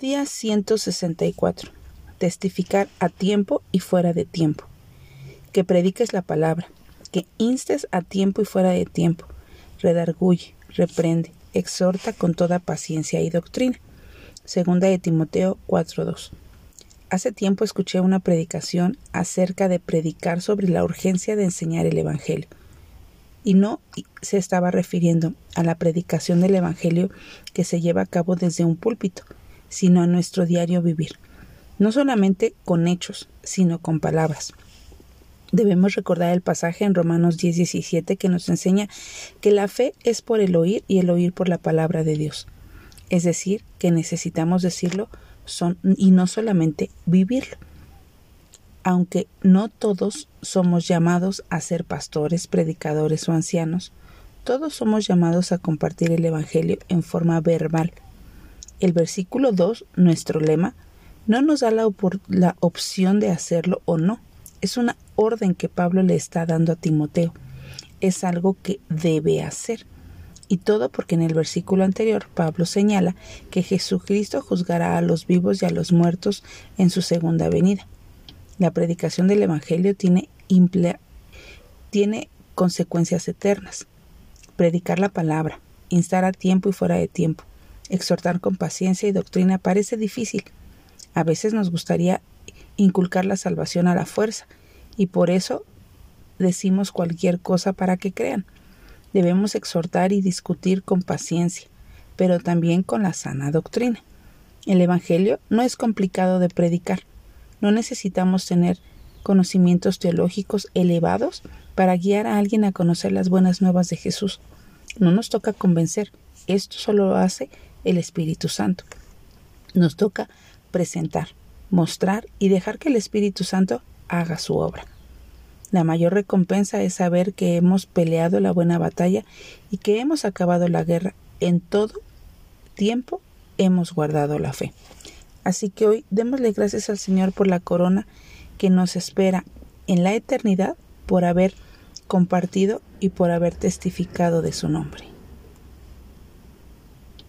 Día 164. Testificar a tiempo y fuera de tiempo. Que prediques la palabra, que instes a tiempo y fuera de tiempo. Redarguye, reprende, exhorta con toda paciencia y doctrina. Segunda de Timoteo 4.2. Hace tiempo escuché una predicación acerca de predicar sobre la urgencia de enseñar el Evangelio. Y no se estaba refiriendo a la predicación del Evangelio que se lleva a cabo desde un púlpito, sino a nuestro diario vivir, no solamente con hechos, sino con palabras. Debemos recordar el pasaje en Romanos 10:17 que nos enseña que la fe es por el oír y el oír por la palabra de Dios. Es decir, que necesitamos decirlo y no solamente vivirlo. Aunque no todos somos llamados a ser pastores, predicadores o ancianos, todos somos llamados a compartir el Evangelio en forma verbal, el versículo 2, nuestro lema, no nos da la, opción de hacerlo o no. Es una orden que Pablo le está dando a Timoteo. Es algo que debe hacer. Y todo porque en el versículo anterior Pablo señala que Jesucristo juzgará a los vivos y a los muertos en su segunda venida. La predicación del Evangelio tiene, tiene consecuencias eternas. Predicar la palabra, instar a tiempo y fuera de tiempo, Exhortar con paciencia y doctrina parece difícil. A veces nos gustaría inculcar la salvación a la fuerza, y por eso decimos cualquier cosa para que crean. Debemos exhortar y discutir con paciencia, pero también con la sana doctrina. El Evangelio no es complicado de predicar. No necesitamos tener conocimientos teológicos elevados para guiar a alguien a conocer las buenas nuevas de Jesús. No nos toca convencer. Esto solo lo hace el Espíritu Santo. Nos toca presentar, mostrar y dejar que el Espíritu Santo haga su obra. La mayor recompensa es saber que hemos peleado la buena batalla y que hemos acabado la guerra. En todo tiempo hemos guardado la fe. Así que hoy démosle gracias al Señor por la corona que nos espera en la eternidad por haber compartido y por haber testificado de su nombre.